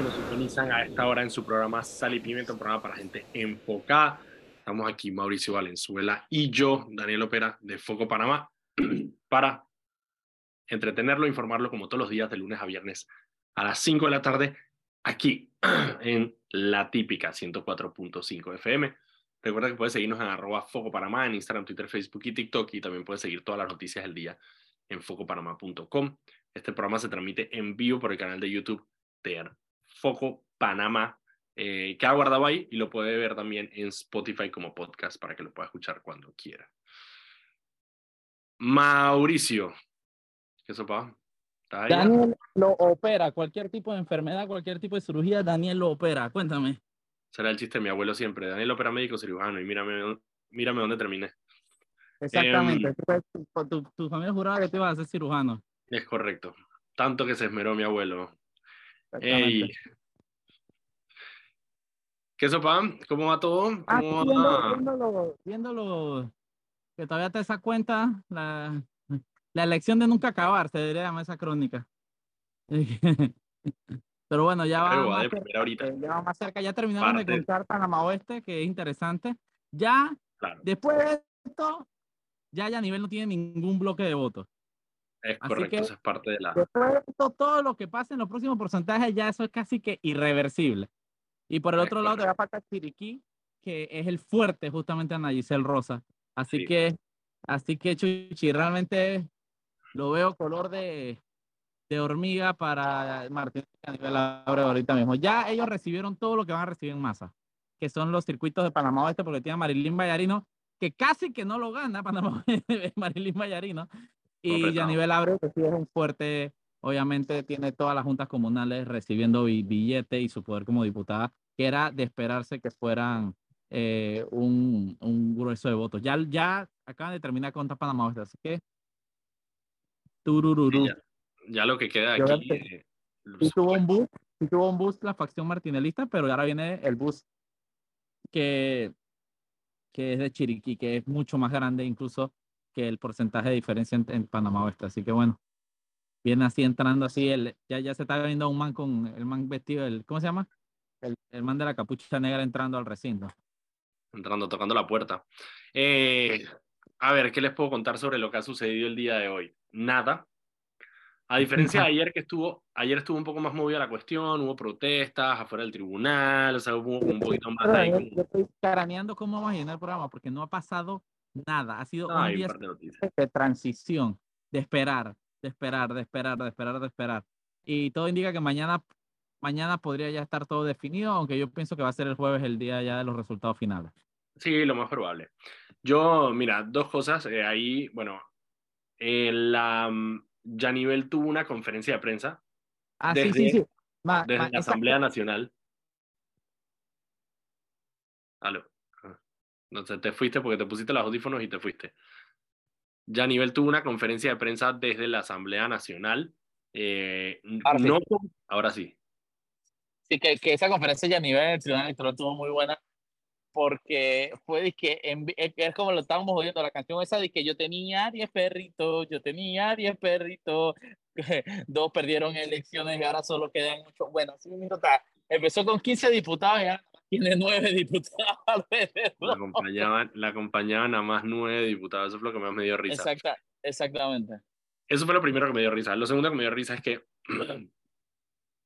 que nos sintonizan a esta hora en su programa Sal y Pimienta, un programa para gente enfocada. Estamos aquí Mauricio Valenzuela y yo, Daniel Opera, de Foco Panamá, para entretenerlo, informarlo como todos los días de lunes a viernes a las 5 de la tarde, aquí en la típica 104.5 FM. Recuerda que puedes seguirnos en arroba Foco Panamá en Instagram, Twitter, Facebook y TikTok y también puedes seguir todas las noticias del día en focopanamá.com. Este programa se transmite en vivo por el canal de YouTube de Foco Panamá, eh, que ha guardado ahí y lo puede ver también en Spotify como podcast para que lo pueda escuchar cuando quiera. Mauricio, ¿qué sopa? Daniel lo opera, cualquier tipo de enfermedad, cualquier tipo de cirugía, Daniel lo opera. Cuéntame. Será el chiste de mi abuelo siempre. Daniel opera médico cirujano y mírame, mírame dónde terminé. Exactamente. Em, tu, tu, familia juraba que te ibas a ser cirujano. Es correcto. Tanto que se esmeró mi abuelo. Ey. ¿Qué sopa? ¿Cómo va todo? Ah, viéndolo, viéndolo, que todavía te esa cuenta, la, la elección de nunca acabar, se debería llamar esa crónica. Pero bueno, ya va, más cerca, ya va más cerca. Ya terminaron de contar Panamá Oeste, que es interesante. Ya, después de esto, ya ya nivel no tiene ningún bloque de votos. Es correcto, eso es parte de la. Después de todo lo que pase en los próximos porcentajes, ya eso es casi que irreversible. Y por el otro lado te va a faltar Chiriquí, que es el fuerte justamente Ana Giselle Rosa. Así que, así que Chuchi, realmente lo veo color de, de hormiga para Martín a nivel ahorita mismo. Ya ellos recibieron todo lo que van a recibir en masa, que son los circuitos de Panamá Oeste, porque tiene Marilyn Vallarino, que casi que no lo gana Panamá Marilyn Vallarino. Y a nivel Abreu, que sí es un fuerte, obviamente tiene todas las juntas comunales recibiendo billete y su poder como diputada, que era de esperarse que fueran eh, un, un, grueso de votos. Ya, ya acaban de terminar contra Panamá así que turururu. ya, lo que queda aquí. Eh, y tuvo un bus, y tuvo un bus la facción martinelista, pero ahora viene el bus que, que es de Chiriquí, que es mucho más grande incluso que el porcentaje de diferencia en, Panamá Oeste. Así que bueno, viene así entrando así, el, ya, ya se está viendo un man con el man vestido, el, ¿cómo se llama? El, el man de la capucha negra entrando al recinto. Entrando, tocando la puerta. Eh, a ver, ¿qué les puedo contar sobre lo que ha sucedido el día de hoy? Nada. A diferencia de ayer que estuvo, ayer estuvo un poco más movida la cuestión, hubo protestas afuera del tribunal, o sea, hubo un poquito más ahí. Yo estoy caraneando cómo va a llenar el programa porque no ha pasado nada. Ha sido un día de, transición, de esperar, de esperar, de esperar, de esperar, de esperar. Y todo indica que mañana, mañana podría ya estar todo definido, aunque yo pienso que va a ser el jueves el día ya de los resultados finales. Sí, lo más probable. Yo, mira, dos cosas. Eh, ahí, bueno, eh, la, mm, Yanivel tuvo una conferencia de prensa. Ah, desde, sí, sí, sí. desde la Asamblea Nacional. Aló. No sé, te fuiste porque te pusiste los audífonos y te fuiste. Yanivel tuvo una conferencia de prensa desde la Asamblea Nacional. Eh, ahora, no, sí. ahora sí. Sí, que, que esa conferencia de Yanivel en el Tribunal Electoral estuvo muy buena porque fue de que es como lo estábamos oyendo la canción esa de que yo tenía 10 perritos, yo tenía 10 perritos, dos perdieron elecciones y ahora solo quedan 8. Bueno, así mismo está. Empezó con 15 diputados y ahora tiene 9 diputados. La acompañaban, la acompañaban a más 9 diputados, eso fue lo que más me dio risa. Exacta, exactamente. Eso fue lo primero que me dio risa. Lo segundo que me dio risa es que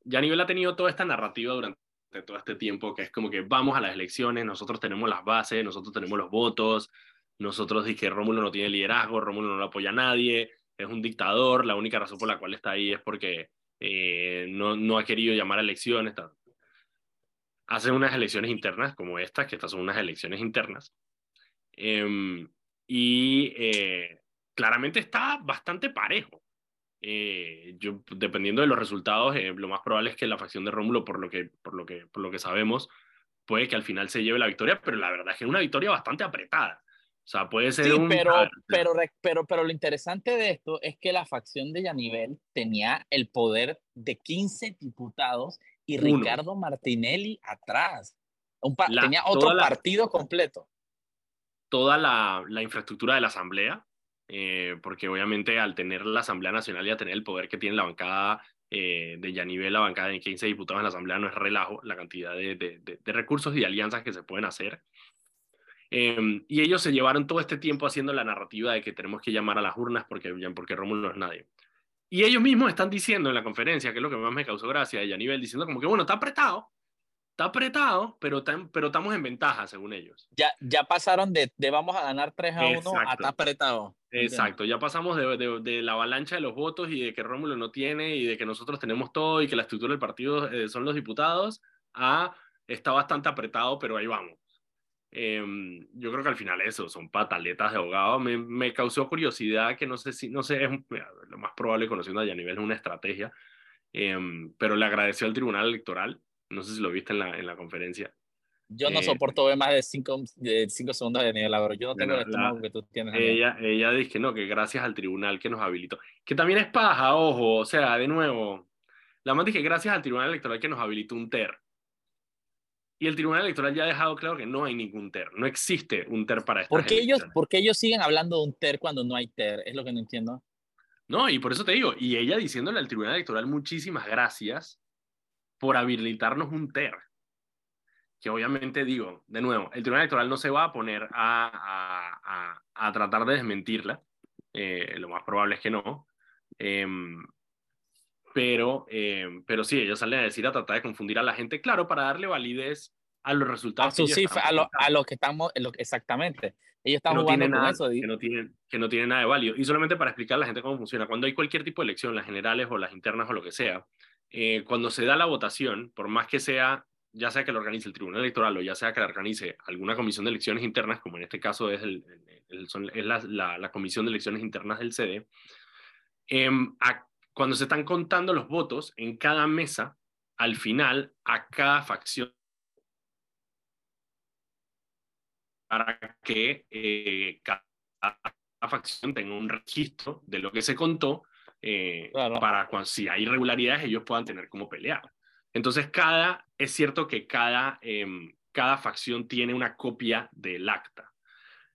ya nivel ha tenido toda esta narrativa durante todo este tiempo, que es como que vamos a las elecciones, nosotros tenemos las bases, nosotros tenemos los votos, nosotros dije que Rómulo no tiene liderazgo, Rómulo no lo apoya a nadie, es un dictador, la única razón por la cual está ahí es porque eh, no, no, ha querido llamar a elecciones. Hace unas elecciones internas como estas, que estas son unas elecciones internas, em, y eh, claramente está bastante parejo. Eh, yo, dependiendo de los resultados, eh, lo más probable es que la facción de Rómulo, por lo que, por lo que, por lo que sabemos, puede que al final se lleve la victoria, pero la verdad es que es una victoria bastante apretada. O sea, puede ser un... Pero, pero, pero, pero lo interesante de esto es que la facción de Yanivel tenía el poder de 15 diputados y Ricardo Martinelli atrás. Un tenía otro partido completo. Toda la, la infraestructura de la asamblea, eh, porque obviamente al tener la Asamblea Nacional y a tener el poder que tiene la bancada eh, de Yanivel, la bancada de 15 diputados en la Asamblea no es relajo la cantidad de, de, de, recursos y de alianzas que se pueden hacer. Em, y ellos se llevaron todo este tiempo haciendo la narrativa de que tenemos que llamar a las urnas porque, porque Rómulo no es nadie. Y ellos mismos están diciendo en la conferencia, que es lo que más me causó gracia, de Yanivel, diciendo como que, bueno, está apretado, está apretado, pero, pero estamos en ventaja, según ellos. Ya, ya pasaron de, de vamos a ganar 3 a 1 a está apretado. Exacto, ya pasamos de, de, de, la avalancha de los votos y de que Rómulo no tiene y de que nosotros tenemos todo y que la estructura del partido eh, son los diputados a está bastante apretado, pero ahí vamos. Em, yo creo que al final eso, son pataletas de abogado. Me, me, causó curiosidad que no sé si, no sé, es lo más probable conociendo a nivel es una estrategia, em, pero le agradeció al Tribunal Electoral, no sé si lo viste en la, en la conferencia, yo no eh, soporto ver más de cinco, de cinco segundos de nivel Álvaro. Yo no tengo el estómago que tú tienes. Ella, ella dice que no, que gracias al tribunal que nos habilitó. Que también es paja, ojo. O sea, de nuevo. La más dije gracias al tribunal electoral que nos habilitó un TER. Y el tribunal electoral ya ha dejado claro que no hay ningún TER. No existe un TER para ¿Por qué, ellos, ¿Por qué ellos siguen hablando de un TER cuando no hay TER? Es lo que no entiendo. No, y por eso te digo, y ella diciéndole al tribunal electoral muchísimas gracias por habilitarnos un TER que obviamente digo, de nuevo, el Tribunal Electoral no se va a poner a, a, a, tratar de desmentirla, eh, lo más probable es que no, em, pero, em, pero sí, ellos salen a decir, a tratar de confundir a la gente, claro, para darle validez a los resultados. A, que a, lo, a lo que estamos, lo, exactamente. Ellos están no jugando con eso. Que no, tienen, que no tienen nada de válido. Y solamente para explicar a la gente cómo funciona, cuando hay cualquier tipo de elección, las generales o las internas o lo que sea, eh, cuando se da la votación, por más que sea ya sea que lo organice el Tribunal Electoral o ya sea que lo organice alguna comisión de elecciones internas, como en este caso es, el, es la, la, comisión de elecciones internas del CD, em, cuando se están contando los votos en cada mesa, al final a cada facción para que eh, cada facción tenga un registro de lo que se contó eh, para cuando si hay irregularidades ellos puedan tener cómo pelear. Entonces, cada, es cierto que cada, em, cada facción tiene una copia del acta.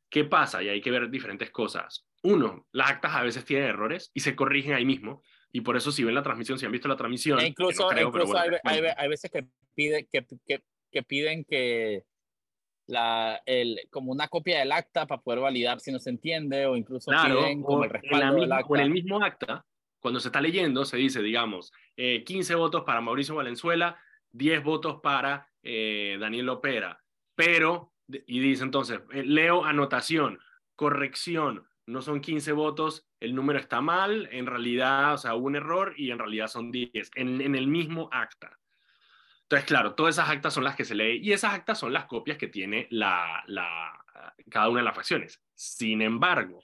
¿Qué pasa? Y hay que ver diferentes cosas. Uno, las actas a veces tienen errores y se corrigen ahí mismo. Y por eso si ven la transmisión, si han visto la transmisión... E incluso, incluso hay, hay, veces que, pide, que, que, que, piden que la, el, como una copia del acta para poder validar si no se entiende o incluso piden como el respaldo del acta. en el mismo acta cuando se está leyendo, se dice, digamos, 15 eh, votos para Mauricio Valenzuela, 10 votos para eh, Daniel Opera. Pero, y dice entonces, eh, leo anotación, corrección, no son 15 votos, el número está mal, en realidad, o sea, hubo un error y en realidad son 10, en, el mismo acta. Entonces, claro, todas esas actas son las que se lee y esas actas son las copias que tiene la, la, cada una de las facciones. Sin embargo,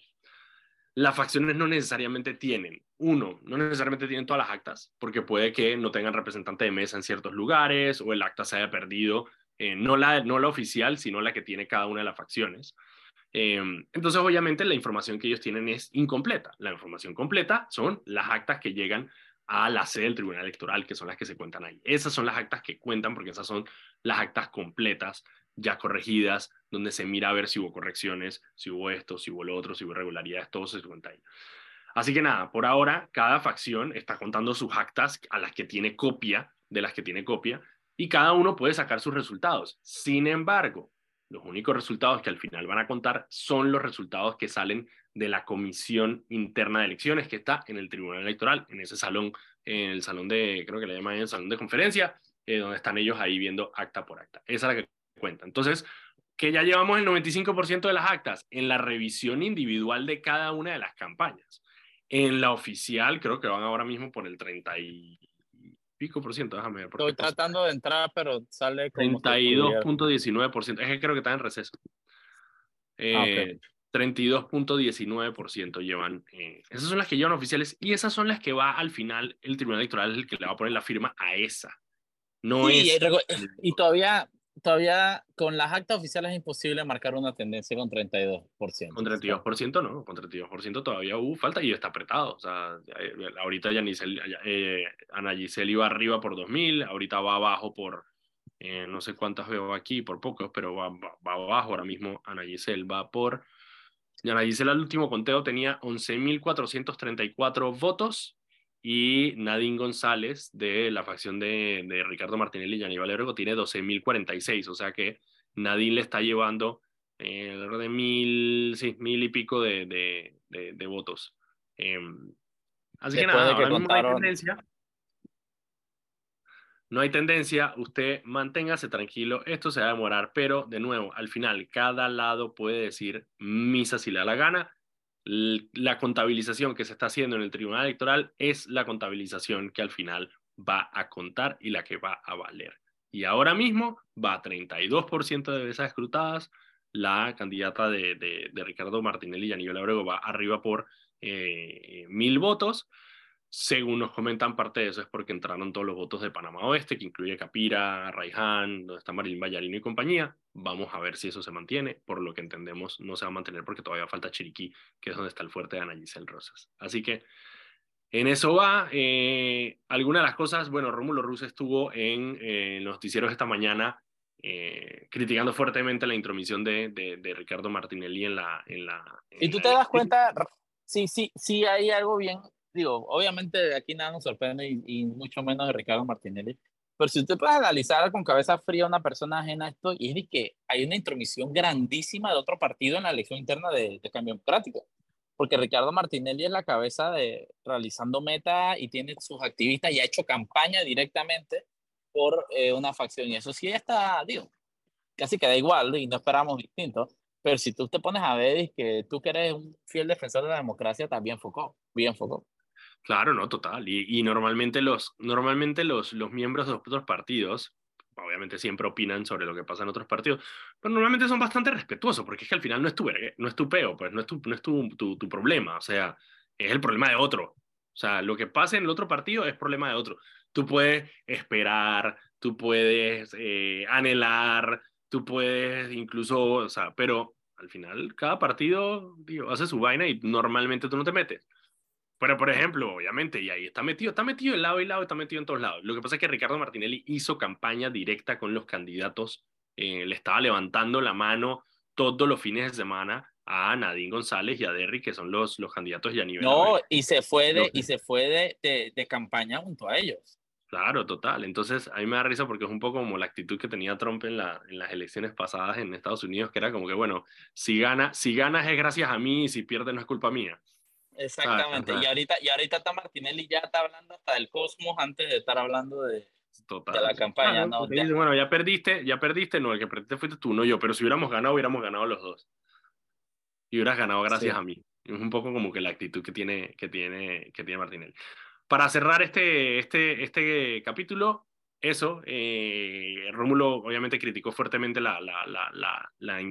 las facciones no necesariamente tienen uno, no necesariamente tienen todas las actas, porque puede que no tengan representante de mesa en ciertos lugares o el acta se haya perdido, eh, no, la, no la oficial, sino la que tiene cada una de las facciones. Em, entonces, obviamente, la información que ellos tienen es incompleta. La información completa son las actas que llegan a la sede del Tribunal Electoral, que son las que se cuentan ahí. Esas son las actas que cuentan, porque esas son las actas completas, ya corregidas, donde se mira a ver si hubo correcciones, si hubo esto, si hubo lo otro, si hubo irregularidades, todo se cuenta ahí. Así que nada, por ahora cada facción está contando sus actas a las que tiene copia, de las que tiene copia, y cada uno puede sacar sus resultados. Sin embargo, los únicos resultados que al final van a contar son los resultados que salen de la comisión interna de elecciones que está en el Tribunal Electoral, en ese salón, en el salón de, creo que le llaman el salón de conferencia, eh, donde están ellos ahí viendo acta por acta. Esa es la que cuenta. Entonces, que ya llevamos el 95% de las actas en la revisión individual de cada una de las campañas. En la oficial creo que van ahora mismo por el 30 y pico por ciento, déjame ver. Estoy tratando de entrar, pero sale como 32.19%, es que creo que está en receso. Eh, 32.19% llevan. Eh, esas son las que llevan oficiales y esas son las que va al final el Tribunal Electoral el que le va a poner la firma a esa. No es. y todavía todavía con las actas oficiales es imposible marcar una tendencia con 32%. Con 32% no, con 32% todavía hubo falta y está apretado. O sea, eh, ahorita ya eh, Ana Giselle iba arriba por 2000, ahorita va abajo por, eh, no sé cuántas veo aquí, por pocos, pero va, va, abajo ahora mismo. Ana Giselle va por, Ana Giselle al último conteo tenía 11.434 votos y Nadine González de la facción de, de Ricardo Martinelli y Aníbal Ergo tiene 12.046, o sea que Nadine le está llevando eh, alrededor de mil, sí, mil y pico de, de, de, votos. Em, así que nada, que no hay tendencia. No hay tendencia, usted manténgase tranquilo, esto se va a demorar, pero de nuevo, al final, cada lado puede decir misa si le da la gana, la contabilización que se está haciendo en el Tribunal Electoral es la contabilización que al final va a contar y la que va a valer. Y ahora mismo va a 32% de veces escrutadas. La candidata de, de, Ricardo Martinelli y Aníbal Abrego va arriba por eh, mil votos. Según nos comentan, parte de eso es porque entraron todos los votos de Panamá Oeste, que incluye Capira, Raiján, donde está Marilyn Vallarino y compañía. Vamos a ver si eso se mantiene. Por lo que entendemos, no se va a mantener porque todavía falta Chiriquí, que es donde está el fuerte de Ana Giselle Rosas. Así que en eso va. Eh, algunas de las cosas, bueno, Rómulo Ruz estuvo en eh, los noticieros esta mañana eh, criticando fuertemente la intromisión de, de, Ricardo Martinelli en la... En la y tú te das cuenta, sí, sí, sí hay algo bien digo, obviamente aquí nada nos sorprende y, mucho menos de Ricardo Martinelli, pero si usted puede analizar con cabeza fría a una persona ajena a esto, y es de que hay una intromisión grandísima de otro partido en la elección interna de, cambio democrático, porque Ricardo Martinelli es la cabeza de realizando meta y tiene sus activistas y ha hecho campaña directamente por eh, una facción, y eso sí está, digo, casi queda igual y no esperamos distinto, pero si tú te pones a ver que tú que eres un fiel defensor de la democracia, también enfocó, bien enfocó. Claro, no, total. Y, normalmente, los, normalmente los, los miembros de los otros partidos, obviamente siempre opinan sobre lo que pasa en otros partidos, pero normalmente son bastante respetuosos, porque es que al final no es tu, no es tu peo, pues no es, tu, no es tu, tu, tu problema, o sea, es el problema de otro. O sea, lo que pasa en el otro partido es problema de otro. Tú puedes esperar, tú puedes eh, anhelar, tú puedes incluso, o sea, pero al final cada partido digo, hace su vaina y normalmente tú no te metes. Pero, por ejemplo, obviamente, y ahí está metido, está metido en lado y lado, está metido en todos lados. Lo que pasa es que Ricardo Martinelli hizo campaña directa con los candidatos, eh, le estaba levantando la mano todos los fines de semana a Nadine González y a Derry, que son los, los candidatos ya a nivel. No, y se fue, de, y se fue de, de, campaña junto a ellos. Claro, total. Entonces, a mí me da risa porque es un poco como la actitud que tenía Trump en, la, en las elecciones pasadas en Estados Unidos, que era como que, bueno, si, gana, si ganas es gracias a mí y si pierdes no es culpa mía. Exactamente. y, ahorita, y ahorita está Martinelli ya está hablando hasta del cosmos antes de estar hablando de, de la campaña. ¿no? bueno, ya perdiste, ya perdiste, no, el que perdiste fuiste tú, no yo, pero si hubiéramos ganado, hubiéramos ganado los dos. Y hubieras ganado gracias a mí. Es un poco como que la actitud que tiene, que tiene, que tiene Martinelli. Para cerrar este, este, este capítulo, eso, eh, Rómulo obviamente criticó fuertemente la, la, la, la, la,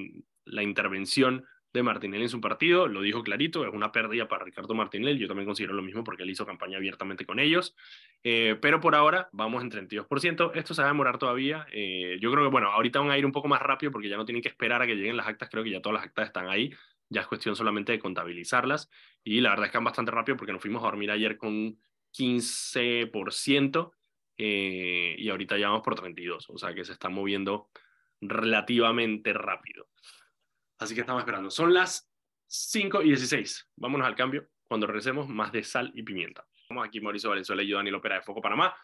la intervención de Martinelli en su partido, lo dijo clarito, es una pérdida para Ricardo Martinelli, yo también considero lo mismo porque él hizo campaña abiertamente con ellos, eh, pero por ahora vamos en 32%, esto se va a demorar todavía, eh, yo creo que bueno, ahorita van a ir un poco más rápido porque ya no tienen que esperar a que lleguen las actas, creo que ya todas las actas están ahí, ya es cuestión solamente de contabilizarlas y la verdad es que van bastante rápido porque nos fuimos a dormir ayer con 15% eh, y ahorita ya vamos por 32, o sea que se está moviendo relativamente rápido. Así que estamos esperando. Son las 5 y 16. Vámonos al cambio. Cuando regresemos, más de sal y pimienta. Vamos aquí, Mauricio Valenzuela y yo, Daniel Opera de Foco Panamá,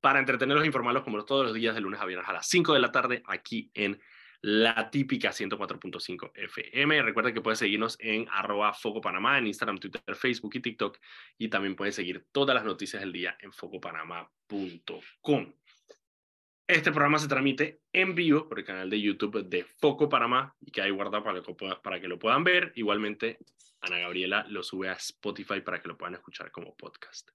para entretenerlos e informarlos como todos los días de lunes a viernes a las 5 de la tarde aquí en la típica 104.5 FM. Recuerden que pueden seguirnos en arroba Foco Panamá, en Instagram, Twitter, Facebook y TikTok. Y también pueden seguir todas las noticias del día en focopanamá.com. Este programa se transmite en vivo por el canal de YouTube de Foco Panamá y que hay guardado para que, para que lo puedan ver. Igualmente, Ana Gabriela lo sube a Spotify para que lo puedan escuchar como podcast.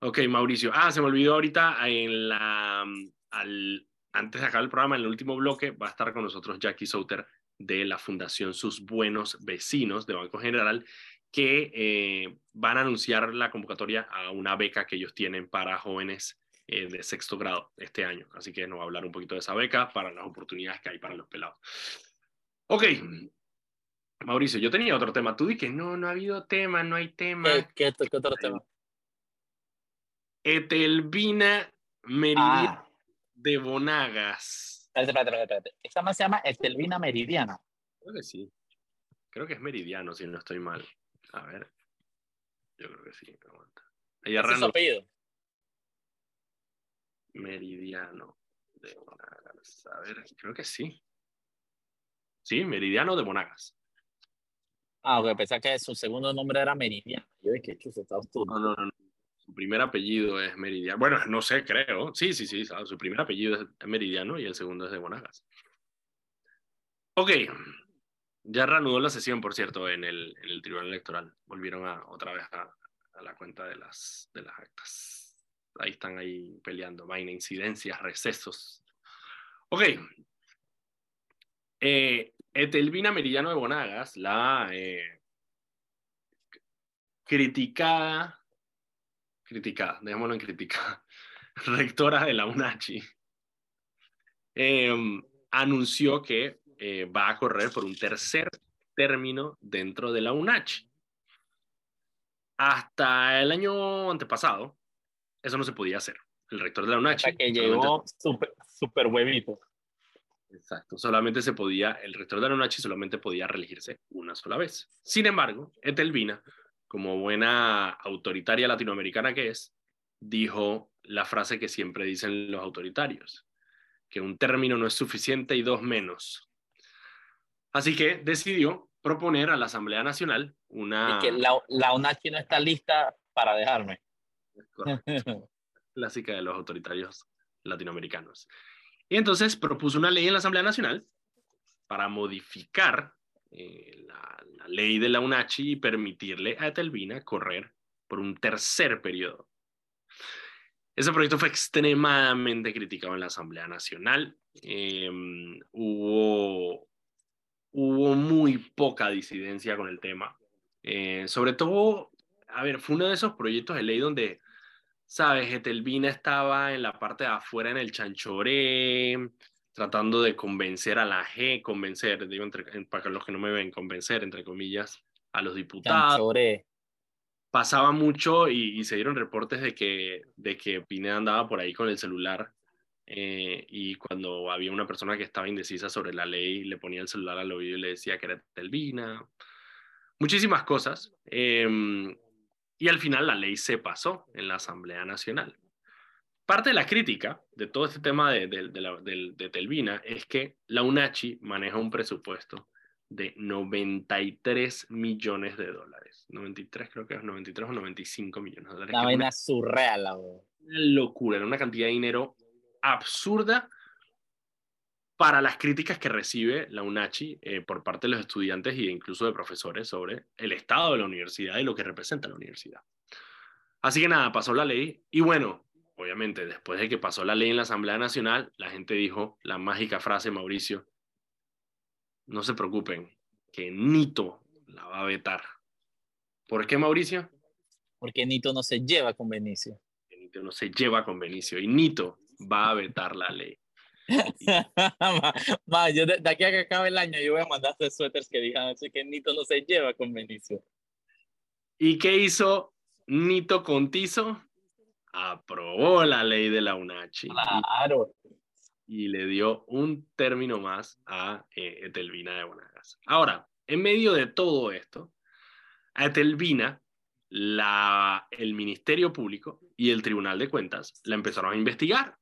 Ok, Mauricio. Ah, se me olvidó ahorita en la, al, antes de acabar el programa, en el último bloque, va a estar con nosotros Jackie Souter de la Fundación Sus Buenos Vecinos de Banco General, que eh, van a anunciar la convocatoria a una beca que ellos tienen para jóvenes eh, de sexto grado este año. Así que nos va a hablar un poquito de esa beca para las oportunidades que hay para los pelados. Ok. Mauricio, yo tenía otro tema. Tú di que no, no ha habido tema, no hay tema. ¿Qué, otro tema? Etelvina Meridiana ah. de Bonagas. Espérate, espérate, espérate. Esta más se llama Etelvina Meridiana. Creo que sí. Creo que es meridiano, si no estoy mal. A ver. Yo creo que sí. Aguanta. Ella ¿Ese es su apellido? Meridiano de Monagas. A ver, creo que sí. Sí, Meridiano de Monagas. Ah, ok, pensaba que su segundo nombre era Meridiano. Yo de que. No, no, no, no. Su primer apellido es Meridiano. Bueno, no sé, creo. Sí, sí, sí. Su primer apellido es Meridiano y el segundo es de Monagas. Ok. Ya reanudó la sesión, por cierto, en el, en el Tribunal Electoral. Volvieron a, otra vez a, a la cuenta de las, de las actas. Ahí están ahí peleando. Vaina, incidencias, recesos. Ok. Eh, Etelvina Meridiano de Bonagas, la eh, criticada, criticada, dejémoslo en criticada, rectora de la UNACHI, eh, anunció que eh, va a correr por un tercer término dentro de la UNACHI. Hasta el año antepasado, eso no se podía hacer. El rector de la UNACHI. Hasta que llegó super, super huevito. Exacto, solamente se podía, el rector de la UNACHI solamente podía reelegirse una sola vez. Sin embargo, Etelvina, como buena autoritaria latinoamericana que es, dijo la frase que siempre dicen los autoritarios, que un término no es suficiente y dos menos. Así que decidió proponer a la Asamblea Nacional una... Y que la, la UNACHI no está lista para dejarme. Clásica de los autoritarios latinoamericanos. Y entonces propuso una ley en la Asamblea Nacional para modificar eh, la, ley de la UNACHI y permitirle a Etelvina correr por un tercer periodo. Ese proyecto fue extremadamente criticado en la Asamblea Nacional. Eh, hubo, hubo muy poca disidencia con el tema. Eh, sobre todo, a ver, fue uno de esos proyectos de ley donde sabes, Etelvina estaba en la parte de afuera en el chanchoré, tratando de convencer a la G, convencer, digo, entre, para los que no me ven, convencer, entre comillas, a los diputados. Chanchoré. Pasaba mucho y, y, se dieron reportes de que, de que Pineda andaba por ahí con el celular eh, y cuando había una persona que estaba indecisa sobre la ley, le ponía el celular al oído y le decía que era Etelvina. Muchísimas cosas. Eh, y al final la ley se pasó en la Asamblea Nacional. Parte de la crítica de todo este tema de, de, de, la, de, Telvina es que la UNACHI maneja un presupuesto de 93 millones de dólares. 93 creo que es 93 o 95 millones de dólares. Una vaina surreal, la Una locura, era una cantidad de dinero absurda para las críticas que recibe la UNACHI eh, por parte de los estudiantes e incluso de profesores sobre el estado de la universidad y lo que representa la universidad. Así que nada, pasó la ley y bueno, obviamente después de que pasó la ley en la Asamblea Nacional, la gente dijo la mágica frase, Mauricio, no se preocupen, que Nito la va a vetar. ¿Por qué, Mauricio? Porque Nito no se lleva con Benicio. Nito no se lleva con Benicio y Nito va a vetar la ley. ma, yo de, de, aquí a que acabe el año yo voy a mandar estos suéteres que digan así que Nito no se lleva con Benicio. ¿Y qué hizo Nito Contizo? Aprobó la ley de la UNACHI. Claro. Y, y le dio un término más a eh, Etelvina de Bonagas. Ahora, en medio de todo esto, a Etelvina, la, el Ministerio Público y el Tribunal de Cuentas la empezaron a investigar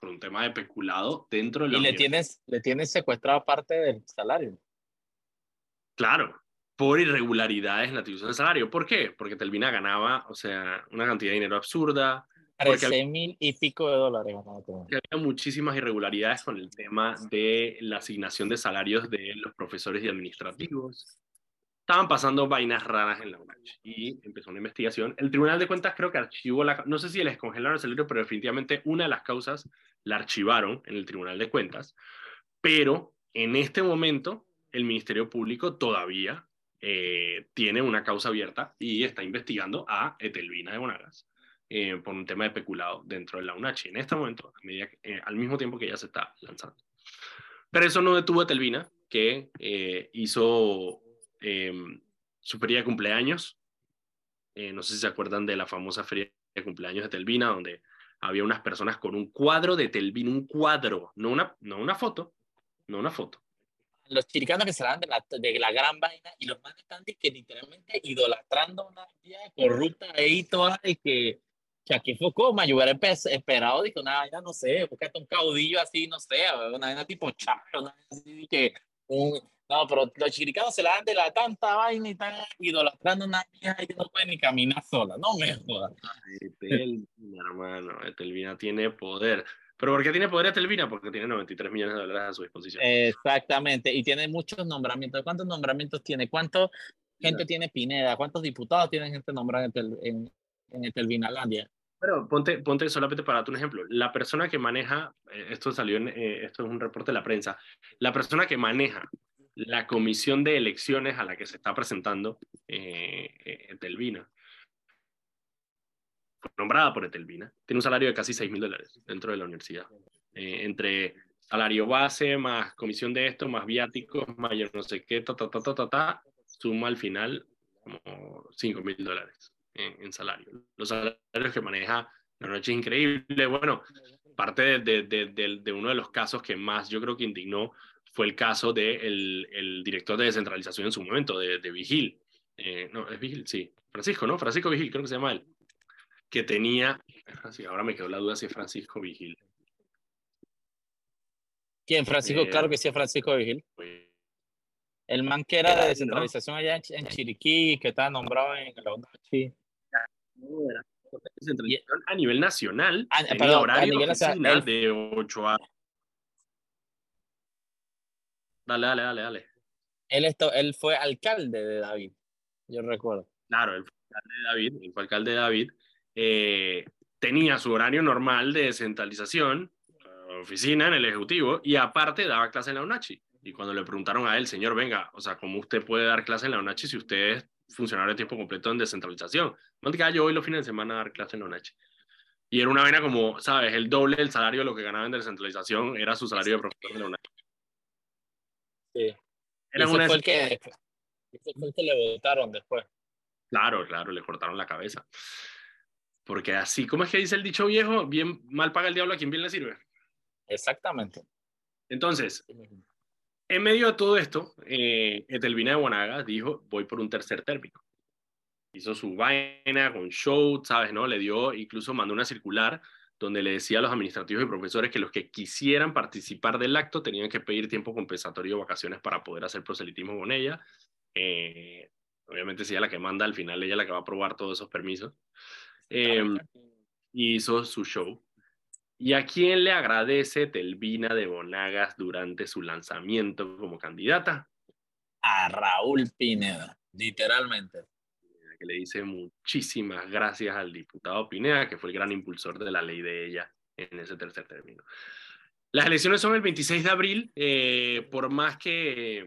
por un tema de peculado dentro de la Y le tienes, le tienes secuestrado parte del salario. Claro, por irregularidades en la atribución del salario. ¿Por qué? Porque Telvina ganaba, o sea, una cantidad de dinero absurda. 13 mil y pico de dólares. Había muchísimas irregularidades con el tema de la asignación de salarios de los profesores y administrativos. Estaban pasando vainas raras en la UNACH y empezó una investigación. El Tribunal de Cuentas creo que archivó la... No sé si les congelaron el salario, pero definitivamente una de las causas la archivaron en el Tribunal de Cuentas. Pero en este momento el Ministerio Público todavía eh, tiene una causa abierta y está investigando a Etelvina de Bonagas eh, por un tema de peculado dentro de la UNACHI. En este momento, a medida, eh, al mismo tiempo que ya se está lanzando. Pero eso no detuvo a Etelvina, que hizo eh, su feria de cumpleaños. Eh, no sé si se acuerdan de la famosa feria de cumpleaños de Telvina, donde había unas personas con un cuadro de Telvina, un cuadro, no una, no una foto, no una foto. los chiricanos que se dan de la, de la gran vaina y los más están que literalmente idolatrando una vida corrupta ahí toda y que, que aquí como yo hubiera esperado que una vaina, no sé, buscate un caudillo así, no sé, una vaina tipo Chávez, una vaina así que un, no, pero los chiricanos se la dan de la tanta vaina y están idolatrando una vieja y no pueden ni caminar sola. No me jodas. Telvina, hermano. Telvina tiene poder. ¿Pero por qué tiene poder Telvina? Porque tiene 93 millones de dólares a su disposición. Exactamente. Y tiene muchos nombramientos. ¿Cuántos nombramientos tiene? ¿Cuánta gente tiene Pineda? ¿Cuántos diputados tienen gente nombrada en, en, en Telvinalandia? Pero ponte, ponte solamente para darte un ejemplo. La persona que maneja, eh, esto salió en, eh, esto es un reporte de la prensa, la persona que maneja la comisión de elecciones a la que se está presentando eh, eh. Fue nombrada por Etelvina. Tiene un salario de casi 6 mil dólares dentro de la universidad. Eh, entre salario base, más comisión de esto, más viáticos, mayor no sé qué, ta, ta, ta, suma al final como 5 mil dólares en, salario. Los salarios que maneja la noche es increíble. Bueno, parte de, de, uno de los casos que más yo creo que indignó fue el caso del de el director de descentralización en su momento, de, de Vigil. Eh, no, es Vigil, sí. Francisco, ¿no? Francisco Vigil, creo que se llama él. Que tenía, sí, ahora me quedó la duda si es Francisco Vigil. ¿Quién? Francisco, claro que sí es Francisco Vigil. el man que era de descentralización allá en, Chiriquí, que estaba nombrado en la UNACHI. A nivel nacional, a, perdón, horario a nivel nacional, de 8 a Dale, dale, dale, dale. Él, esto, él fue alcalde de David, yo recuerdo. Claro, él fue alcalde de David, él fue alcalde de David. Eh, tenía su horario normal de descentralización, oficina en el Ejecutivo, y aparte daba clase en la UNACHI. Y cuando le preguntaron a él, señor, venga, o sea, ¿cómo usted puede dar clase en la UNACHI si usted es funcionario de tiempo completo en descentralización? No te yo voy los fines de semana a dar clase en la UNACHI. Y era una vaina como, ¿sabes? El doble del salario de lo que ganaba en descentralización era su salario de profesor de la UNACHI. Sí. Era ese, fue el que, ese fue el que le votaron después. Claro, claro, le cortaron la cabeza. Porque así, ¿cómo es que dice el dicho viejo? Bien mal paga el diablo a quien bien le sirve. Exactamente. Entonces, en medio de todo esto, eh, Etelvina de Bonaga dijo, voy por un tercer término. Hizo su vaina con show, ¿sabes? ¿No? Le dio, incluso mandó una circular donde le decía a los administrativos y profesores que los que quisieran participar del acto tenían que pedir tiempo compensatorio o vacaciones para poder hacer proselitismo con ella. Eh, obviamente, si ella la que manda, al final ella la que va a aprobar todos esos permisos. Em, hizo su show. ¿Y a quién le agradece Telvina de Bonagas durante su lanzamiento como candidata? A Raúl Pineda, literalmente que le dice muchísimas gracias al diputado Pineda, que fue el gran impulsor de la ley de ella en ese tercer término. Las elecciones son el 26 de abril, eh, por más que,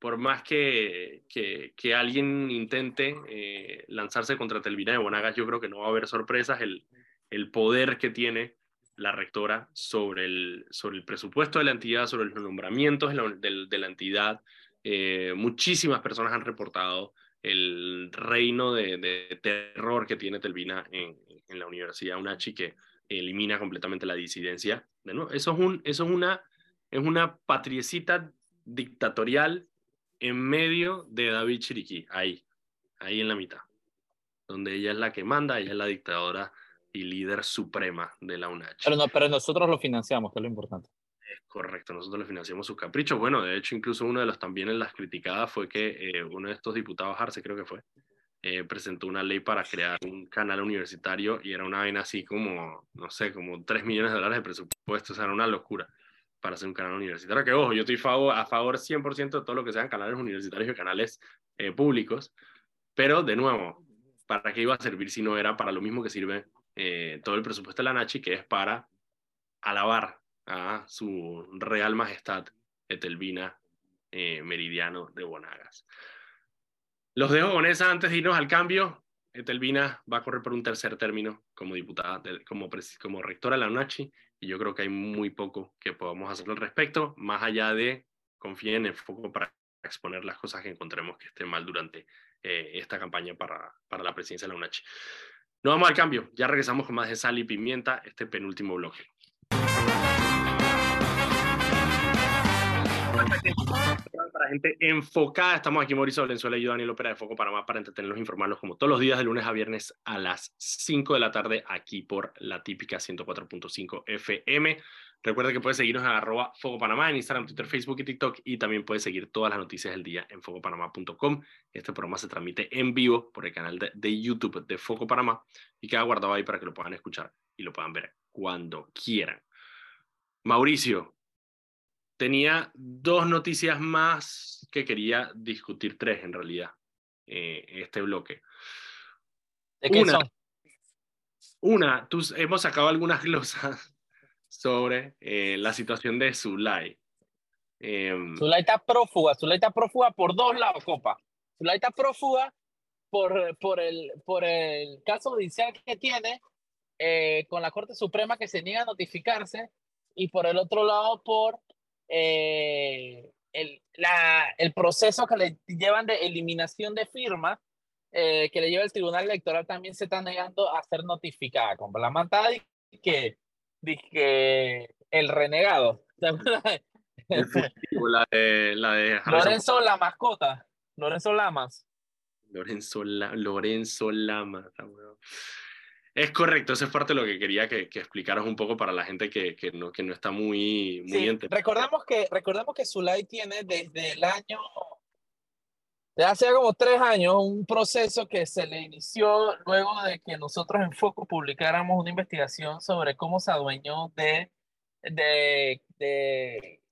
por más que, que, alguien intente eh, lanzarse contra Telvina de Bonagas, yo creo que no va a haber sorpresas. El, el poder que tiene la rectora sobre el, sobre el presupuesto de la entidad, sobre los nombramientos de la, entidad. Eh, muchísimas personas han reportado el reino de, terror que tiene Telvina en, la Universidad UNACHI, que elimina completamente la disidencia. eso, es una, es patriecita dictatorial en medio de David Chiriquí, ahí, ahí en la mitad, donde ella es la que manda, ella es la dictadora y líder suprema de la no, pero nosotros lo financiamos, que es lo importante. Correcto, nosotros le financiamos sus caprichos. Bueno, de hecho, incluso uno de los también en las criticadas fue que eh, uno de estos diputados, Arce creo que fue, eh, presentó una ley para crear un canal universitario y era una vaina así como, no sé, como 3 millones de dólares de presupuesto, o sea, era una locura para hacer un canal universitario. Que ojo, yo estoy a favor 100% de todo lo que sean canales universitarios y canales eh, públicos, pero de nuevo, ¿para qué iba a servir si no era para lo mismo que sirve todo el presupuesto de la NACHI, que es para alabar a su Real Majestad Etelvina eh, Meridiano de Bonagas. Los dejo con esa antes de irnos al cambio. Etelvina va a correr por un tercer término como diputada, como, como rectora de la UNACHI, y yo creo que hay muy poco que podamos hacer al respecto, más allá de confiar en el foco para exponer las cosas que encontremos que estén mal durante eh, esta campaña para, para la presidencia de la UNACHI. Nos vamos al cambio, ya regresamos con más de sal y pimienta, este penúltimo bloque. Para gente enfocada. Estamos aquí Mauricio Valenzuela y yo, Daniel Opera de Foco Panamá, para entretenerlos e informarlos como todos los días de lunes a viernes a las 5 de la tarde aquí por la típica 104.5 FM. Recuerda que puedes seguirnos en arroba Foco Panamá en Instagram, Twitter, Facebook y TikTok y también puedes seguir todas las noticias del día en focopanamá.com. Este programa se transmite en vivo por el canal de, de YouTube de Foco Panamá y queda guardado ahí para que lo puedan escuchar y lo puedan ver cuando quieran. Mauricio, tenía dos noticias más que quería discutir, tres en realidad, eh, este bloque. ¿De qué Una. son? Una, tú, hemos sacado algunas glosas sobre eh, la situación de Zulay. Em, Zulay está prófuga, Zulay está prófuga por dos lados, copa. Zulay está prófuga por, por, el, por el caso judicial que tiene eh, con la Corte Suprema que se niega a notificarse y por el otro lado por eh, el, la, el proceso que le llevan de eliminación de firmas eh, que le lleva el Tribunal Electoral también se está negando a ser notificada. Como la mantada que, que el renegado. ¿te acuerdas? el fugitivo, la de, la de Harrison Lorenzo la mascota. Lorenzo Lamas. Lorenzo, La- Lorenzo Lama. Esa. Es correcto, eso es parte de lo que quería que, que explicaras un poco para la gente que, que, no, que no está muy, muy Sí, enterada. recordemos que, recordemos que Zulay tiene desde el año, de hace como tres años, un proceso que se le inició luego de que nosotros en Foco publicáramos una investigación sobre cómo se adueñó de, de, de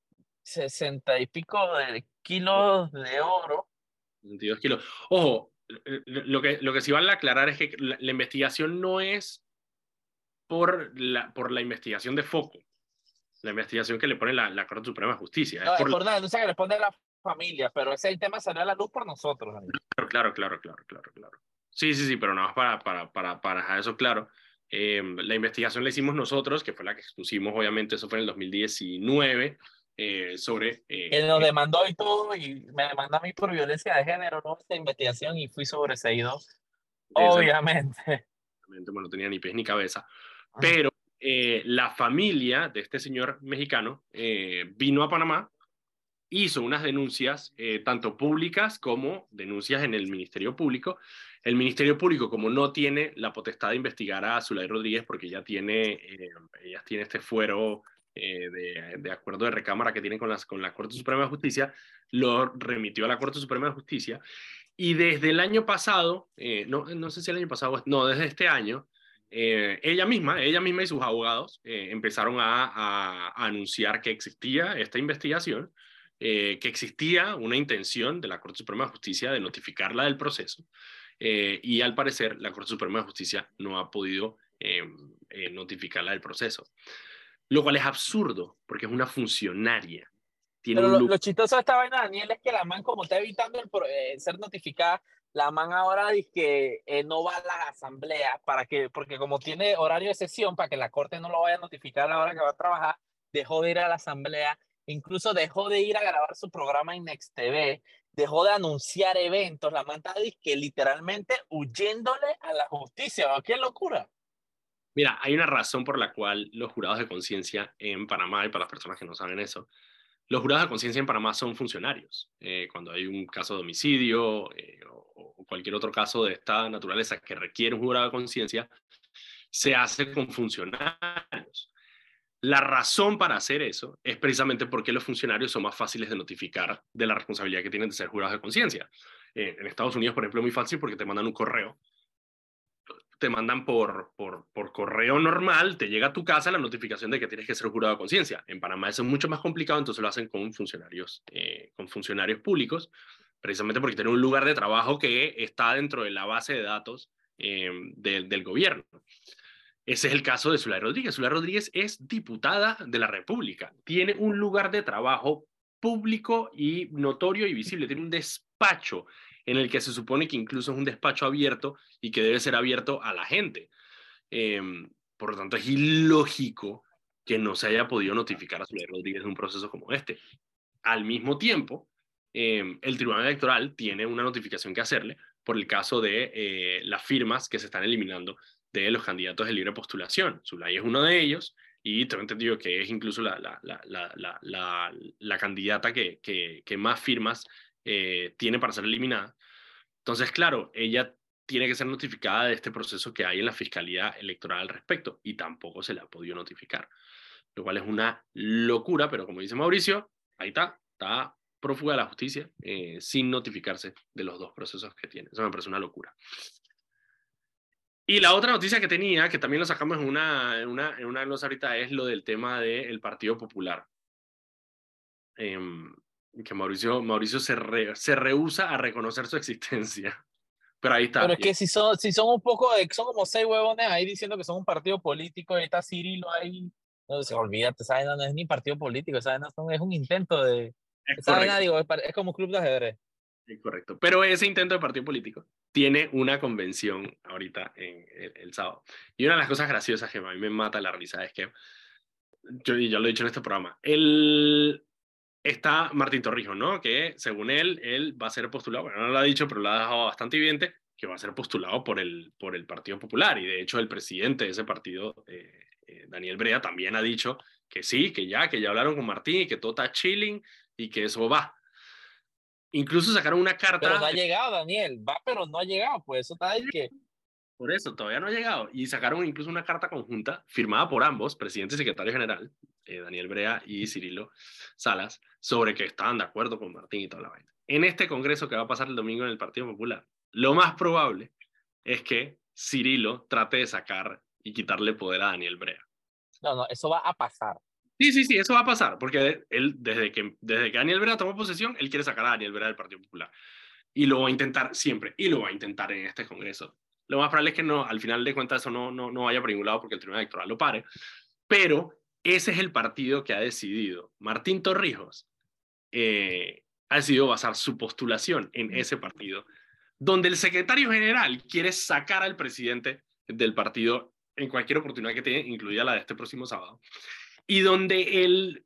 60 y pico de kilos de oro 22 kilos. Ojo, lo que, lo que sí vale aclarar es que la, la investigación no es por la, por la investigación de foco, la investigación que le pone la, la Corte Suprema de Justicia. No, es por, por una denuncia que responde a la familia, pero ese tema salió a la luz por nosotros. Daniel. Claro, claro, claro, claro, claro. Sí, sí, sí, pero nada más para, para, para, para dejar eso claro. eh, la investigación la hicimos nosotros, que fue la que expusimos, obviamente, eso fue en el 2019, eh, sobre... eh, que nos demandó y todo, y me demanda a mí por violencia de género, ¿no? Esta investigación, y fui sobreseído, obviamente. obviamente, bueno, no tenía ni pies ni cabeza, pero eh, la familia de este señor mexicano eh, vino a Panamá, hizo unas denuncias, eh, tanto públicas como denuncias en el Ministerio Público. El Ministerio Público, como no tiene la potestad de investigar a Zulay Rodríguez, porque ya tiene, eh, ella tiene este fuero eh, de, acuerdo de recámara que tiene con, las, con la Corte Suprema de Justicia, lo remitió a la Corte Suprema de Justicia. Y desde el año pasado, eh, no, no sé si el año pasado, no, desde este año, eh, ella misma, ella misma y sus abogados empezaron a, a- a anunciar que existía esta investigación, que existía una intención de la Corte Suprema de Justicia de notificarla del proceso, y al parecer la Corte Suprema de Justicia no ha podido notificarla del proceso. Lo cual es absurdo, porque es una funcionaria. Tiene Pero un lo, lo chistoso de esta vaina, Daniel, es que la man, como está evitando el pro- eh, ser notificada, la man ahora dice que eh, no va a las asambleas para que, porque como tiene horario de sesión, para que la corte no lo vaya a notificar a la hora que va a trabajar, dejó de ir a la asamblea, incluso dejó de ir a grabar su programa en Next TV, dejó de anunciar eventos, la man está que literalmente huyéndole a la justicia. ¡qué locura! Mira, hay una razón por la cual los jurados de conciencia en Panamá, y para las personas que no saben eso, los jurados de conciencia en Panamá son funcionarios. Eh, cuando hay un caso de homicidio eh, o, cualquier otro caso de esta naturaleza que requiere un jurado de conciencia, se hace con funcionarios. La razón para hacer eso es precisamente porque los funcionarios son más fáciles de notificar de la responsabilidad que tienen de ser jurados de conciencia. Eh, en Estados Unidos, por ejemplo, es muy fácil porque te mandan un correo te mandan por, por, correo normal, te llega a tu casa la notificación de que tienes que ser jurado de conciencia. En Panamá eso es mucho más complicado, entonces lo hacen con funcionarios, eh, con funcionarios públicos, precisamente porque tienen un lugar de trabajo que está dentro de la base de datos eh, de- del gobierno. Ese es el caso de Zulay Rodríguez. Zulay Rodríguez es diputada de la República. Tiene un lugar de trabajo público y notorio y visible. Tiene un despacho en el que se supone que incluso es un despacho abierto y que debe ser abierto a la gente. Eh, por lo tanto, es ilógico que no se haya podido notificar a Zulay Rodríguez de un proceso como este. Al mismo tiempo, eh, el Tribunal Electoral tiene una notificación que hacerle por el caso de eh, las firmas que se están eliminando de los candidatos de libre postulación. Zulay es uno de ellos, y tengo entendido que es incluso la, candidata que, más firmas eh, tiene para ser eliminada. Entonces, claro, ella tiene que ser notificada de este proceso que hay en la Fiscalía Electoral al respecto y tampoco se le ha podido notificar, lo cual es una locura, pero como dice Mauricio, ahí está, está prófuga de la justicia eh, sin notificarse de los dos procesos que tiene. Eso me parece una locura. Y la otra noticia que tenía, que también lo sacamos en una, en una, en una glosa ahorita, es lo del tema del Partido Popular. Em, que Mauricio, Mauricio se, se rehúsa a reconocer su existencia. Pero ahí está. Pero es que si son, si son un poco, son como seis huevones ahí diciendo que son un partido político, ahí está Cirilo ahí. No, se olvídate, esa no es ni partido político, esa no es un intento de. Es, digo, es, como un club de ajedrez. Es correcto. Pero ese intento de partido político tiene una convención ahorita en el, sábado. Y una de las cosas graciosas que a mí me mata la risa es que, yo ya lo he dicho en este programa, el, está Martín Torrijos, ¿no? Que según él, él va a ser postulado, bueno, no lo ha dicho, pero lo ha dejado bastante evidente, que va a ser postulado por el, por el Partido Popular. Y de hecho el presidente de ese partido, eh, eh, Daniel Brea, también ha dicho que sí, que ya, que ya hablaron con Martín y que todo está chilling y que eso va. Incluso sacaron una carta. Pero no ha llegado, Daniel. Va, pero no ha llegado. Pues eso está ahí que. Por eso, todavía no ha llegado. Y sacaron incluso una carta conjunta firmada por ambos, presidente y secretario general, eh, Daniel Brea y Cirilo Salas, sobre que estaban de acuerdo con Martín y toda la vaina. En este congreso que va a pasar el domingo en el Partido Popular, lo más probable es que Cirilo trate de sacar y quitarle poder a Daniel Brea. No, no, eso va a pasar. Sí, sí, sí, eso va a pasar, porque él, desde que, desde que Daniel Vera tomó posesión, él quiere sacar a Daniel Vera del Partido Popular. Y lo va a intentar siempre, y lo va a intentar en este Congreso. Lo más probable es que no, al final de cuentas eso no, no, no vaya por ningún lado porque el Tribunal Electoral lo pare, pero ese es el partido que ha decidido. Martín Torrijos eh, ha decidido basar su postulación en ese partido, donde el secretario general quiere sacar al presidente del partido en cualquier oportunidad que tiene, incluida la de este próximo sábado y donde el,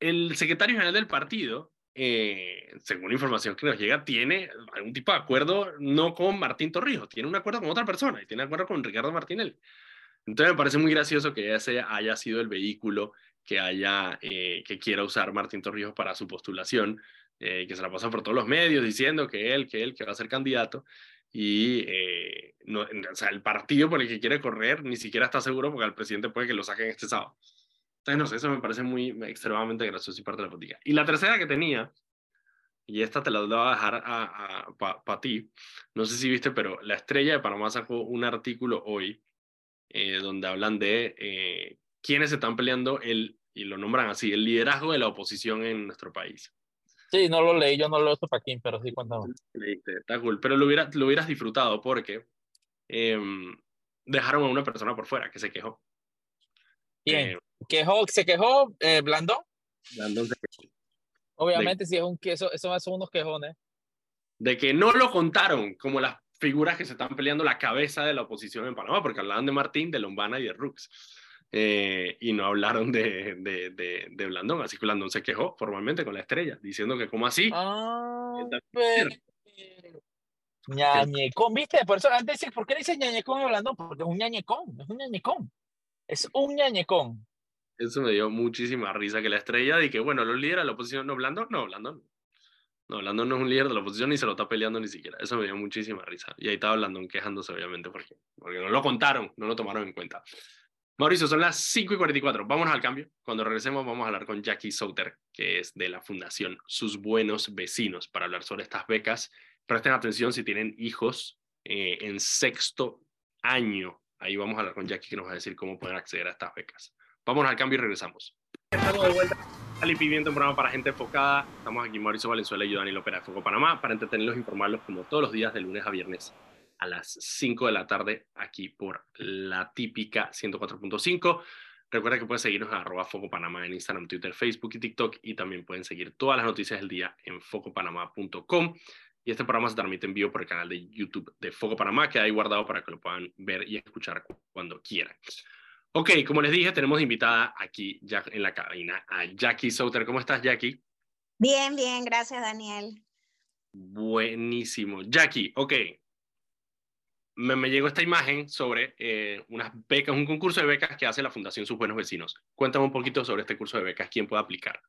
el secretario general del partido, eh, según la información que nos llega, tiene algún tipo de acuerdo no con Martín Torrijos, tiene un acuerdo con otra persona y tiene un acuerdo con Ricardo Martinelli. Entonces me parece muy gracioso que ese haya sido el vehículo que haya eh, que quiera usar Martín Torrijos para su postulación, eh, que se la pasa por todos los medios diciendo que él, que él, que va a ser candidato y no, o sea, el partido por el que quiere correr ni siquiera está seguro porque al presidente puede que lo saquen este sábado. Entonces, no sé, eso me parece muy extremadamente gracioso y parte de la política. Y la tercera que tenía, y esta te la voy a dejar para a, ti, no sé si viste, pero la estrella de Panamá sacó un artículo hoy eh, donde hablan de eh, quiénes están peleando el, y lo nombran así, el liderazgo de la oposición en nuestro país. Sí, no lo leí, yo no lo leo esto para aquí, pero sí cuéntame. Está cool, pero lo, hubiera, lo hubieras disfrutado porque em, dejaron a una persona por fuera que se quejó. ¿Quién? Eh, ¿Quejó, ¿Se quejó eh, Blandón? Blandón se quejó. Obviamente, si es un queso, eso son unos quejones. De que no lo contaron como las figuras que se están peleando la cabeza de la oposición en Panamá, porque hablaban de Martín, de Lombana y de Rux. Eh, y no hablaron de, de, de, de, Blandón, así que Blandón se quejó formalmente con la estrella, diciendo que como así. Ah, ñañecón, ¿viste? Por eso antes ¿por qué dice ñañecón a Blandón? Porque es un ñañecón, es un ñañecón. Es un ñañecón. Eso me dio muchísima risa que la estrella de que, bueno, los líderes de la oposición, no, Blandón, no, Blandón. No, Blandón no es un líder de la oposición ni se lo está peleando ni siquiera. Eso me dio muchísima risa. Y ahí estaba Blandón quejándose, obviamente, porque, porque no lo contaron, no lo tomaron en cuenta. Mauricio, son las 5 y 44. Vámonos al cambio. Cuando regresemos, vamos a hablar con Jackie Souter, que es de la Fundación Sus Buenos Vecinos, para hablar sobre estas becas. Presten atención si tienen hijos eh, en sexto año. Ahí vamos a hablar con Jackie, que nos va a decir cómo pueden acceder a estas becas. Vamos al cambio y regresamos. Estamos de vuelta al Viviendo, un programa para gente enfocada. Estamos aquí Mauricio Valenzuela y yo, Daniel Opera de Foco Panamá, para entretenerlos e informarlos como todos los días de lunes a viernes a las 5 de la tarde aquí por la típica 104.5. Recuerda que pueden seguirnos en arroba Foco Panamá en Instagram, Twitter, Facebook y TikTok y también pueden seguir todas las noticias del día en focopanamá.com. Y este programa se transmite en vivo por el canal de YouTube de Foco Panamá, que hay guardado para que lo puedan ver y escuchar cuando quieran. Ok, como les dije, tenemos invitada aquí ya en la cabina a Jackie Souter. ¿Cómo estás, Jackie? Bien, bien, gracias, Daniel. Buenísimo. Jackie, ok. me, me, llegó esta imagen sobre eh, unas becas, un concurso de becas que hace la Fundación Sus Buenos Vecinos. Cuéntame un poquito sobre este curso de becas, quién puede aplicar.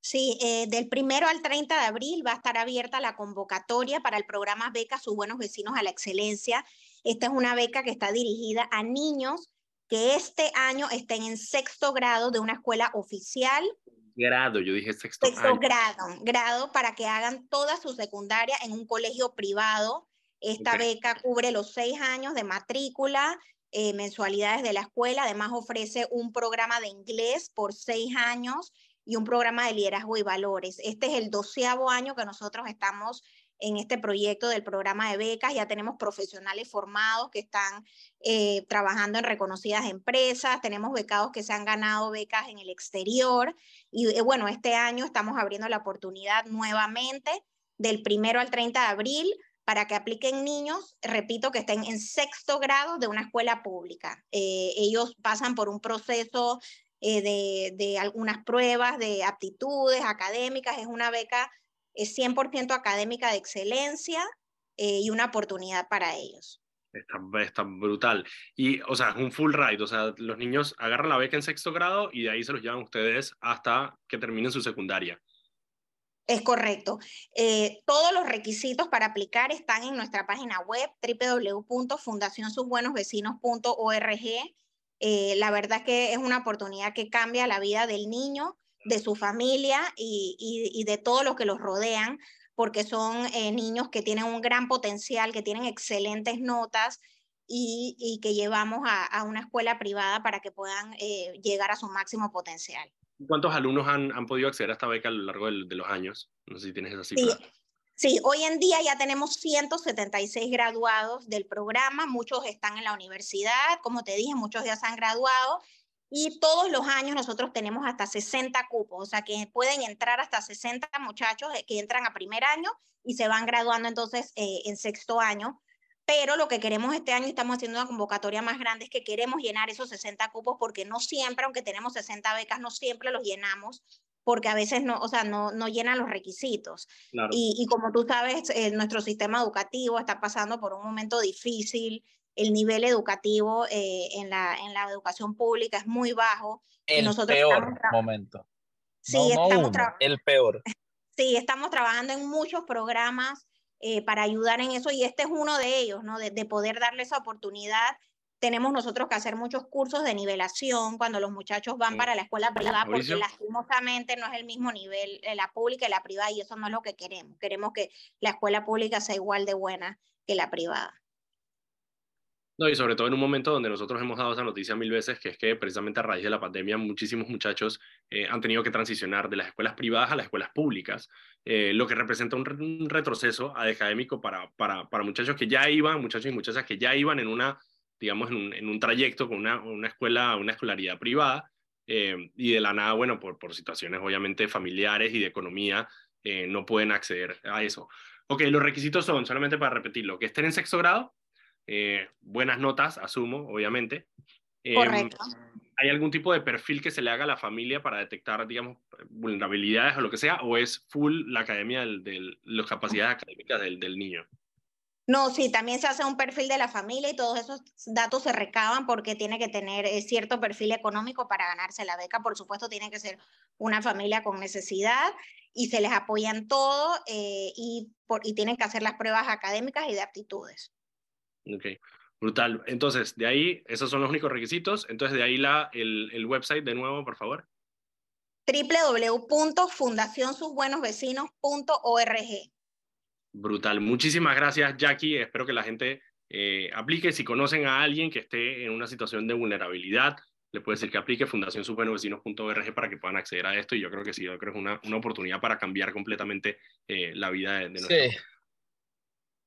Sí, eh, del primero al 30 de abril va a estar abierta la convocatoria para el programa Becas Sus Buenos Vecinos a la Excelencia. Esta es una beca que está dirigida a niños que este año estén en sexto grado de una escuela oficial. Grado, yo dije sexto, sexto grado, grado para que hagan toda su secundaria en un colegio privado. Esta beca cubre los seis años de matrícula, eh, mensualidades de la escuela, además ofrece un programa de inglés por seis años y un programa de liderazgo y valores. Este es el doceavo año que nosotros estamos en este proyecto del programa de becas. Ya tenemos profesionales formados que están eh, trabajando en reconocidas empresas, tenemos becados que se han ganado becas en el exterior y eh, bueno, este año estamos abriendo la oportunidad nuevamente del primero al 30 de abril para que apliquen niños, repito, que estén en sexto grado de una escuela pública. Eh, ellos pasan por un proceso de, de, algunas pruebas de aptitudes académicas, es una beca es 100% académica de excelencia eh, y una oportunidad para ellos. Está, está, brutal. Y, o sea, es un full ride. O sea, los niños agarran la beca en sexto grado y de ahí se los llevan ustedes hasta que terminen su secundaria. Es correcto. Eh, todos los requisitos para aplicar están en nuestra página web www.fundacionsusbuenosvecinos.org. Eh, la verdad que es una oportunidad que cambia la vida del niño de su familia y, de todos los que los rodean, porque son eh, niños que tienen un gran potencial, que tienen excelentes notas y, que llevamos a, una escuela privada para que puedan eh, llegar a su máximo potencial. ¿Cuántos alumnos han, podido acceder a esta beca a lo largo de, los años? No sé si tienes esa cifra. Sí. hoy en día ya tenemos 176 graduados del programa, muchos están en la universidad, como te dije, muchos ya se han graduado y todos los años nosotros tenemos hasta 60 cupos, o sea que pueden entrar hasta 60 muchachos eh, que entran a primer año y se van graduando entonces eh, en sexto año. Pero lo que queremos este año, estamos haciendo una convocatoria más grande, es que queremos llenar esos 60 cupos porque no siempre, aunque tenemos 60 becas, no siempre los llenamos porque a veces no, o sea, no, no llenan los requisitos. Y, y, como tú sabes, eh, nuestro sistema educativo está pasando por un momento difícil, el nivel educativo eh, en, la, en la educación pública es muy bajo. El nosotros peor momento. Sí, estamos el peor. Sí, estamos trabajando en muchos programas eh, para ayudar en eso y este es uno de ellos, ¿no? De, poder darle esa oportunidad. Tenemos nosotros que hacer muchos cursos de nivelación cuando los muchachos van para la escuela privada, porque lastimosamente no es el mismo nivel la pública y la privada y eso no es lo que queremos. Queremos que la escuela pública sea igual de buena que la privada. No, y sobre todo en un momento donde nosotros hemos dado esa noticia mil veces, que es que precisamente a raíz de la pandemia muchísimos muchachos eh, han tenido que transicionar de las escuelas privadas a las escuelas públicas, eh, lo que representa un, retroceso académico para, para, para, muchachos que ya iban, muchachos y muchachas que ya iban en una, digamos, en un, en un trayecto con una, una, escuela, una escolaridad privada, eh, y de la nada, bueno, por, por situaciones obviamente familiares y de economía, no pueden acceder a eso. Ok, los requisitos son, solamente para repetirlo, que estén en sexto grado, eh, buenas notas, asumo, obviamente. Em, Correcto. ¿Hay algún tipo de perfil que se le haga a la familia para detectar, digamos, vulnerabilidades o lo que sea? ¿O es full la academia de las capacidades académicas del, del niño? No, sí, también se hace un perfil de la familia y todos esos datos se recaban porque tiene que tener eh, cierto perfil económico para ganarse la beca. Por supuesto, tiene que ser una familia con necesidad y se les apoya en todo eh, y, por, y tienen que hacer las pruebas académicas y de aptitudes. Ok, brutal. Entonces, de ahí, esos son los únicos requisitos. Entonces, de ahí la, el, el website de nuevo, por favor. www.fundacionsusbuenosvecinos.org. Brutal. Muchísimas gracias, Jackie. Espero que la gente eh, aplique. Si conocen a alguien que esté en una situación de vulnerabilidad, le puede decir que aplique fundacionsusbuenosvecinos.org para que puedan acceder a esto. Y yo creo que sí, yo creo que es una, una oportunidad para cambiar completamente eh, la vida de, de sí.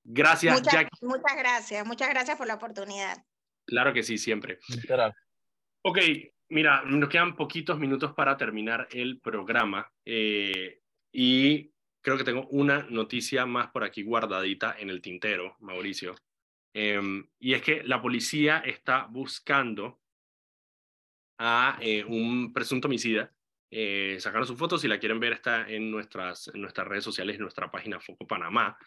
Gracias, muchas, Jackie. Muchas gracias, muchas gracias por la oportunidad. Claro que sí, siempre. Literal. Ok, mira, nos quedan poquitos minutos para terminar el programa eh, y creo que tengo una noticia más por aquí guardadita en el tintero, Mauricio. Em, y es que la policía está buscando a eh, un presunto homicida. Eh, sacaron sus fotos, si la quieren ver está en nuestras, en nuestras redes sociales, en nuestra página Foco Panamá.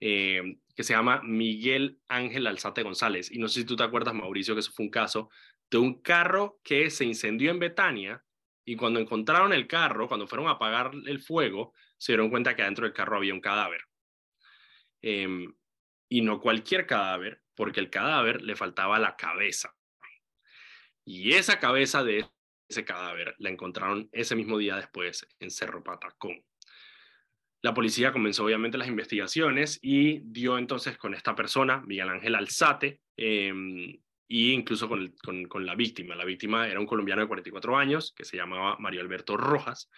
Eh, que se llama Miguel Ángel Alzate González. Y no sé si tú te acuerdas, Mauricio, que eso fue un caso de un carro que se incendió en Betania y cuando encontraron el carro, cuando fueron a apagar el fuego, se dieron cuenta que adentro del carro había un cadáver. Em, y no cualquier cadáver, porque el cadáver le faltaba la cabeza. Y esa cabeza de ese cadáver la encontraron ese mismo día después en Cerro Patacón. La policía comenzó obviamente las investigaciones y dio entonces con esta persona, Miguel Ángel Alzate, eh, y incluso con, con, la víctima. La víctima era un colombiano de 44 años que se llamaba Mario Alberto Rojas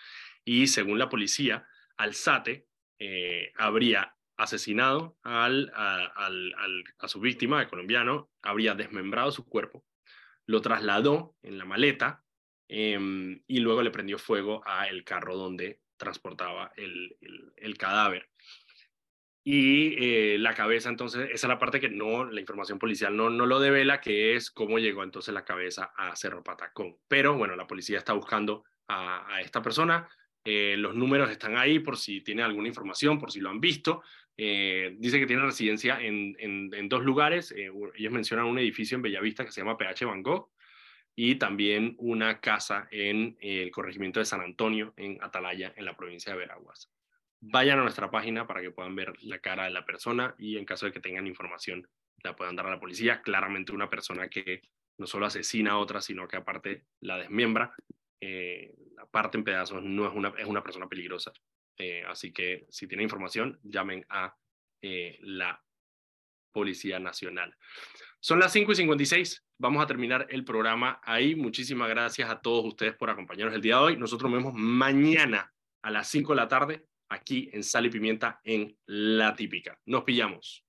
y según la policía, Alzate eh, habría asesinado al, a, su víctima, el colombiano, habría desmembrado su cuerpo, lo trasladó en la maleta em, y luego le prendió fuego a el carro donde transportaba el, el, cadáver. Y eh, la cabeza, entonces, esa es la parte que no, la información policial no, no lo devela, que es cómo llegó entonces la cabeza a Cerro Patacón. Pero bueno, la policía está buscando a, esta persona. Eh, los números están ahí por si tiene alguna información, por si lo han visto. Eh, dice que tiene residencia en, en, en dos lugares. ellos mencionan un edificio en Bellavista que se llama PH Van Gogh y también una casa en el corregimiento de San Antonio, en Atalaya, en la provincia de Veraguas. Vayan a nuestra página para que puedan ver la cara de la persona y en caso de que tengan información la puedan dar a la policía. Claramente una persona que no solo asesina a otra, sino que aparte la desmiembra, eh, la parte en pedazos, no es una, es una persona peligrosa. Eh, así que si tienen información, llamen a eh, la Policía Nacional. Son las 5 y 56. Vamos a terminar el programa ahí. Muchísimas gracias a todos ustedes por acompañarnos el día de hoy. Nosotros nos vemos mañana a las 5 de la tarde aquí en Sal y Pimienta en La Típica. Nos pillamos.